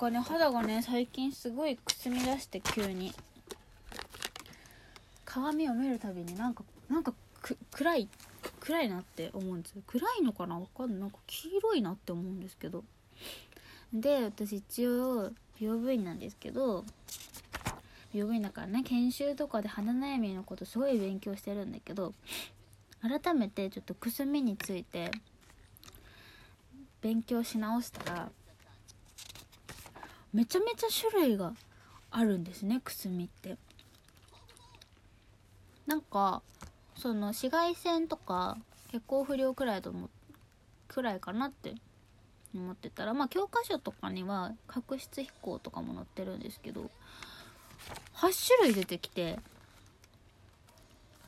かね肌がね最近すごいくすみ出して急に。鏡を見るたびになんかなんか暗い暗いなって思うんですよ。暗いのかな？わかんない。なんか黄色いなって思うんですけど。で私一応美容部員なんですけど美容部員だからね研修とかで肌悩みのことすごい勉強してるんだけど改めてちょっとくすみについて勉強し直したらめちゃめちゃ種類があるんですねくすみって。なんかその紫外線とか血行不良くらいと思くらいかなって思ってたらまあ教科書とかには角質飛行とかも載ってるんですけど8種類出てきて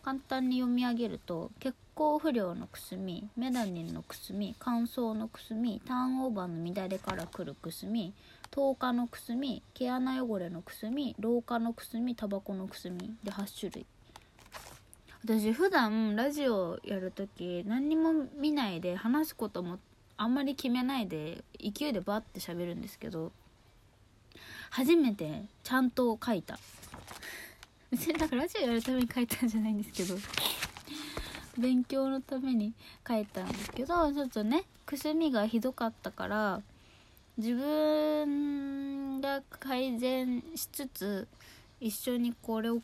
簡単に読み上げると血行不良のくすみメラニンのくすみ乾燥のくすみターンオーバーの乱れからくるくすみ10日のくすみ毛穴汚れのくすみ老化のくすみタバコのくすみで8種類。私普段ラジオやる時何にも見ないで話すこともあんまり決めないで勢いでバッて喋るんですけど初めてちゃんと書いた。別になんかラジオやるために書いたんじゃないんですけど勉強のために書いたんですけどちょっとねくすみがひどかったから自分が改善しつつ一緒にこれを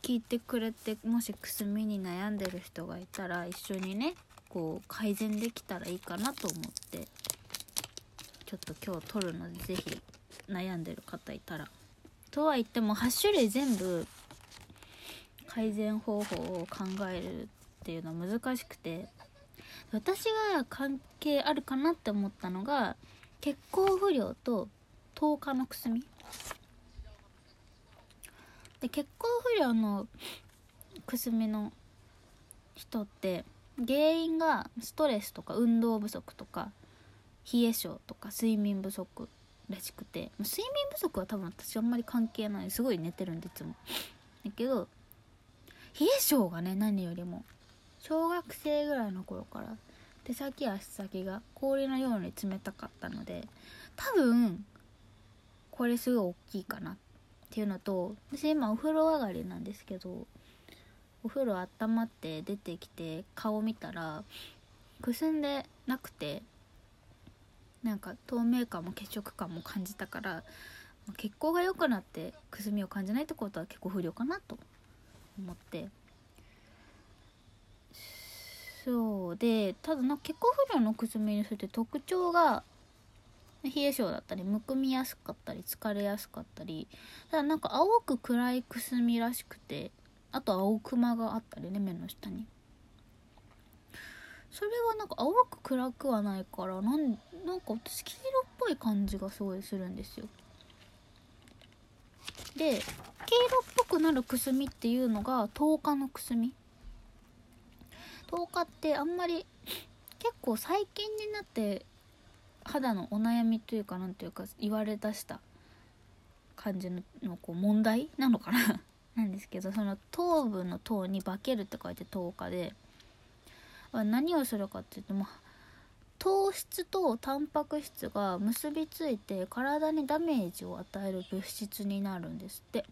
聞いてくれてもしくすみに悩んでる人がいたら一緒にねこう改善できたらいいかなと思ってちょっと今日撮るので是非悩んでる方いたら。とは言っても8種類全部改善方法を考えるっていうのは難しくて私が関係あるかなって思ったのが血行不良と10日のくすみで血行不良のくすみの人って原因がストレスとか運動不足とか冷え性とか睡眠不足らしくて睡眠不足は多分私あんまり関係ない。すごい寝てるんでいつも。だけど冷え性がね何よりも小学生ぐらいの頃から手先足先が氷のように冷たかったので多分これすごい大きいかなっていうのと私今お風呂上がりなんですけどお風呂温まって出てきて顔見たらくすんでなくてなんか透明感も血色感も感じたから血行が良くなってくすみを感じないってことは結構不良かなと思って。そうでただな血行不良のくすみにするって特徴が冷え性だったりむくみやすかったり疲れやすかったりただなんか青く暗いくすみらしくてあと青クマがあったりね目の下に。それはなんか青く暗くはないからなんなんか私黄色っぽい感じがすごいするんですよ。で黄色っぽくなるくすみっていうのが10日のくすみ。10日ってあんまり結構最近になって肌のお悩みというかなんていうか言われだした感じのこう問題なのかな？なんですけどその糖分の糖に化けるって書いて10日で。何をするかっていうとも糖質とタンパク質が結びついて体にダメージを与える物質になるんですって。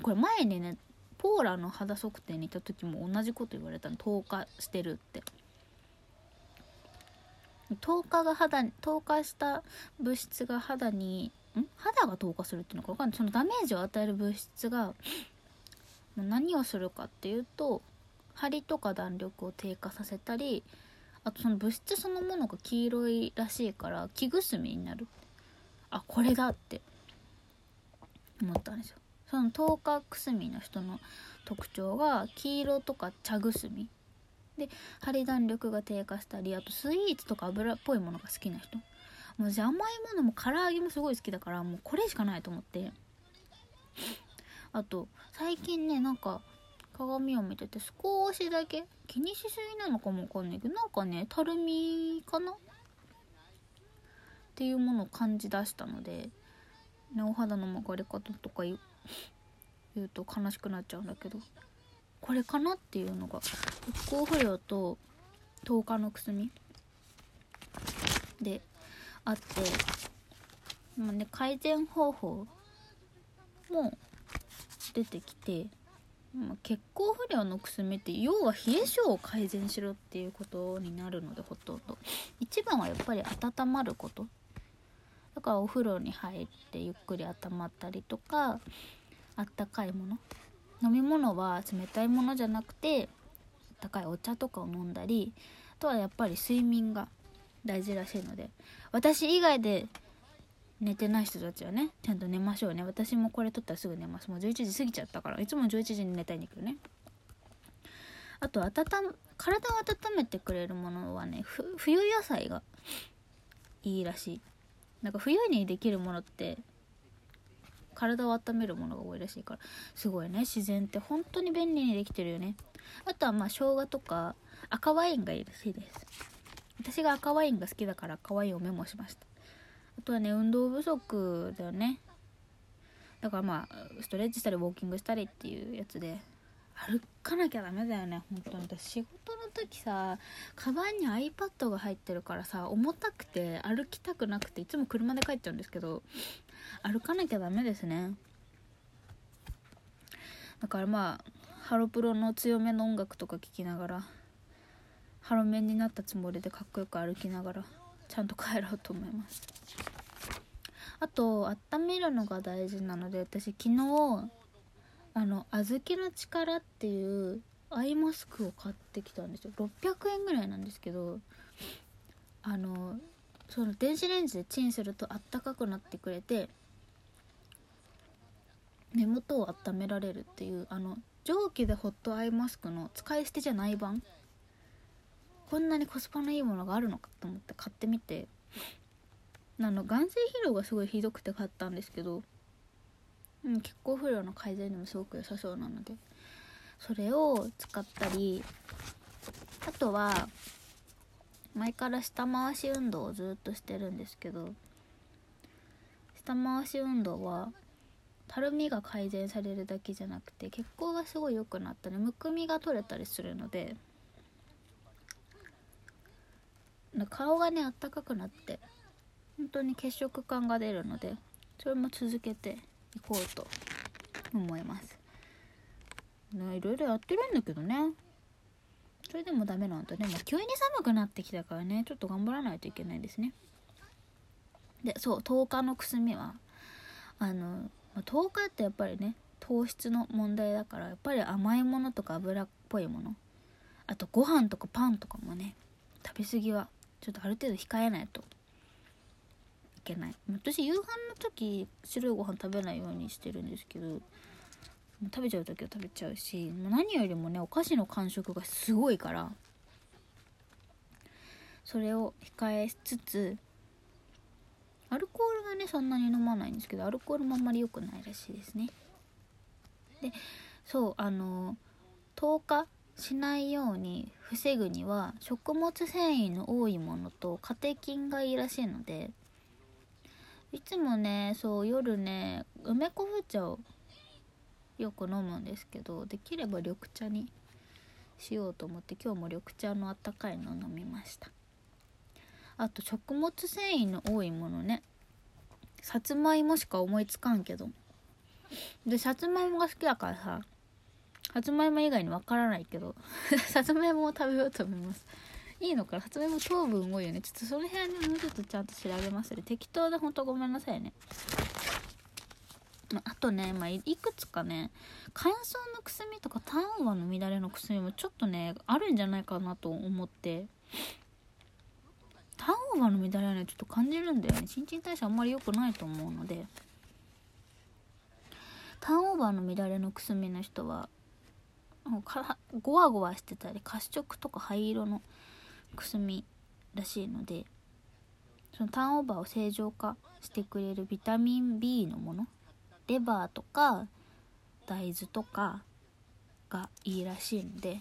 これ前にねポーラの肌測定に行った時も同じこと言われたの。透過してるって。透過が肌に透過した物質が肌にん？肌が透過するっていうのか分かんない。そのダメージを与える物質が何をするかっていうと張りとか弾力を低下させたりあとその物質そのものが黄色いらしいから木ぐすみになるあこれだって思ったんですよ。その透過くすみの人の特徴が黄色とか茶ぐすみ。で張り弾力が低下したりあとスイーツとか油っぽいものが好きな人。もう甘いものも唐揚げもすごい好きだからもうこれしかないと思って。あと最近ねなんか鏡を見てて少しだけ気にしすぎなのかもわかんないけどなんかねたるみかな？っていうものを感じ出したので、ね、お肌の曲がり方とか言うと悲しくなっちゃうんだけどこれかなっていうのが血行不良と10日のくすみであってまあね、改善方法も出てきて、まあ、血行不良のくすみって要は冷え性を改善しろっていうことになるのでほとんど。一番はやっぱり温まること。だからお風呂に入ってゆっくり温まったりとかあったかいもの。飲み物は冷たいものじゃなくてあったかいお茶とかを飲んだりあとはやっぱり睡眠が大事らしいので私以外で寝てない人たちはねちゃんと寝ましょうね。私もこれ撮ったらすぐ寝ます。もう11時過ぎちゃったからいつも11時に寝たいんだけどね。あと温体を温めてくれるものはね冬野菜がいいらしい。なんか冬にできるものって体を温めるものが多いらしいからすごいね自然って本当に便利にできてるよね。あとはまあ生姜とか赤ワインがいいらしいです。私が赤ワインが好きだから赤ワインをメモしました。あとはね運動不足だよね。だからまあストレッチしたりウォーキングしたりっていうやつで。歩かなきゃダメだよね本当に。私仕事の時さカバンに iPad が入ってるからさ重たくて歩きたくなくていつも車で帰っちゃうんですけど歩かなきゃダメですね。だからまあハロプロの強めの音楽とか聴きながらハロメンになったつもりでかっこよく歩きながらちゃんと帰ろうと思います。あと温めるのが大事なので私昨日あの小豆の力っていうアイマスクを買ってきたんですよ。600円ぐらいなんですけどあのその電子レンジでチンするとあったかくなってくれて根元を温められるっていうあの蒸気でホットアイマスクの使い捨てじゃない版。こんなにコスパのいいものがあるのかと思って買ってみて。あの眼性疲労がすごいひどくて買ったんですけど、うん、血行不良の改善にもすごく良さそうなのでそれを使ったりあとは前から下回し運動をずっとしてるんですけど下回し運動はたるみが改善されるだけじゃなくて血行がすごい良くなったりむくみが取れたりするので顔がねあったかくなって本当に血色感が出るのでそれも続けていこうと思います。ねいろいろやってるんだけどね。それでもダメなんだね。も急に寒くなってきたからね。ちょっと頑張らないといけないですね。でそう10日のくすみはあの10日ってやっぱりね糖質の問題だからやっぱり甘いものとか油っぽいものあとご飯とかパンとかもね食べ過ぎはちょっとある程度控えないとけない。私夕飯の時白いご飯食べないようにしてるんですけど食べちゃう時は食べちゃうし何よりもねお菓子の感触がすごいからそれを控えつつアルコールはねそんなに飲まないんですけどアルコールもあんまり良くないらしいですね。でそうあの10日しないように防ぐには食物繊維の多いものとカテキンがいいらしいのでいつもねそう夜ね梅昆布茶をよく飲むんですけどできれば緑茶にしようと思って今日も緑茶のあったかいの飲みました。あと食物繊維の多いものねさつまいもしか思いつかんけどでさつまいもが好きだからささつまいも以外にわからないけど さつまいもを食べようと思います。いいのかな？さつまいも糖分多いよね。ちょっとその辺でもうちょっとちゃんと調べますね。適当でほんとごめんなさいね。あとね、まあ、いくつかね。乾燥のくすみとかターンオーバーの乱れのくすみもちょっとねあるんじゃないかなと思って。ターンオーバーの乱れはねちょっと感じるんだよね。新陳代謝あんまり良くないと思うので。ターンオーバーの乱れのくすみの人はもうかゴワゴワしてたり褐色とか灰色のくすみらしいのでそのターンオーバーを正常化してくれるビタミン B のものレバーとか大豆とかがいいらしいので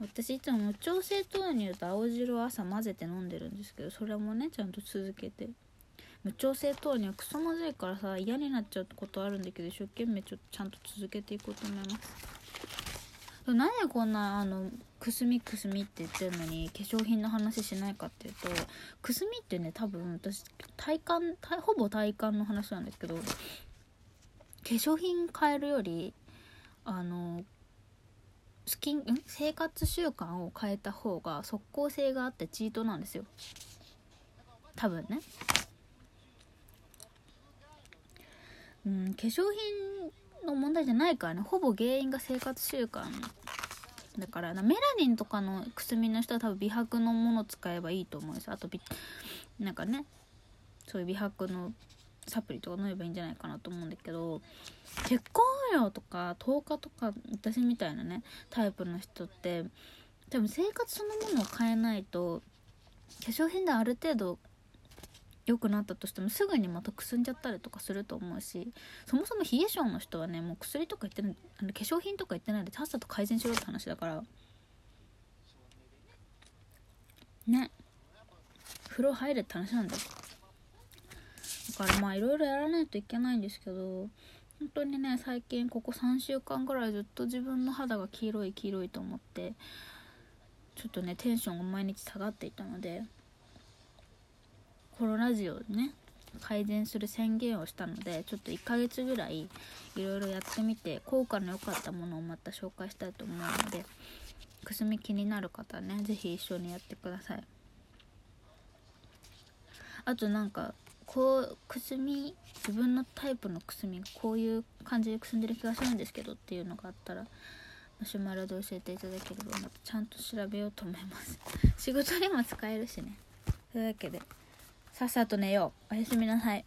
私いつも無調整豆乳と青汁を朝混ぜて飲んでるんですけどそれもねちゃんと続けて。無調整豆乳クソまずいからさ嫌になっちゃうことあるんだけど一生懸命ちょっとちゃんと続けていこうと思います。なんでこんなあのくすみくすみって言ってるのに化粧品の話しないかっていうとくすみってね多分私体感ほぼ体感の話なんですけど化粧品変えるよりあのスキンん？生活習慣を変えた方が即効性があってチートなんですよ。多分ね。うん化粧品の問題じゃないからね。ほぼ原因が生活習慣だからメラニンとかのくすみの人は多分美白のもの使えばいいと思うんです。あとなんかねそういう美白のサプリとか飲めばいいんじゃないかなと思うんだけど結婚不良とか10日とか私みたいなねタイプの人って多分生活そのものを変えないと化粧品である程度良くなったとしてもすぐにまたくすんじゃったりとかすると思うしそもそも冷え性の人はねもう薬とか言ってないあの化粧品とか言ってないでさっさと改善しろって話だから。ね。風呂入れって話なんだよ。だからまあいろいろやらないといけないんですけど本当にね最近ここ3週間ぐらいずっと自分の肌が黄色い黄色いと思ってちょっとねテンションが毎日下がっていたのでこのラジオね改善する宣言をしたのでちょっと1ヶ月ぐらいいろいろやってみて効果の良かったものをまた紹介したいと思うのでくすみ気になる方はね是非一緒にやってください。あとなんかこうくすみ自分のタイプのくすみこういう感じでくすんでる気がするんですけどっていうのがあったらマシュマロで教えていただければまたちゃんと調べようと思います。仕事にも使えるしね。というわけで。さっさと寝よう。おやすみなさい。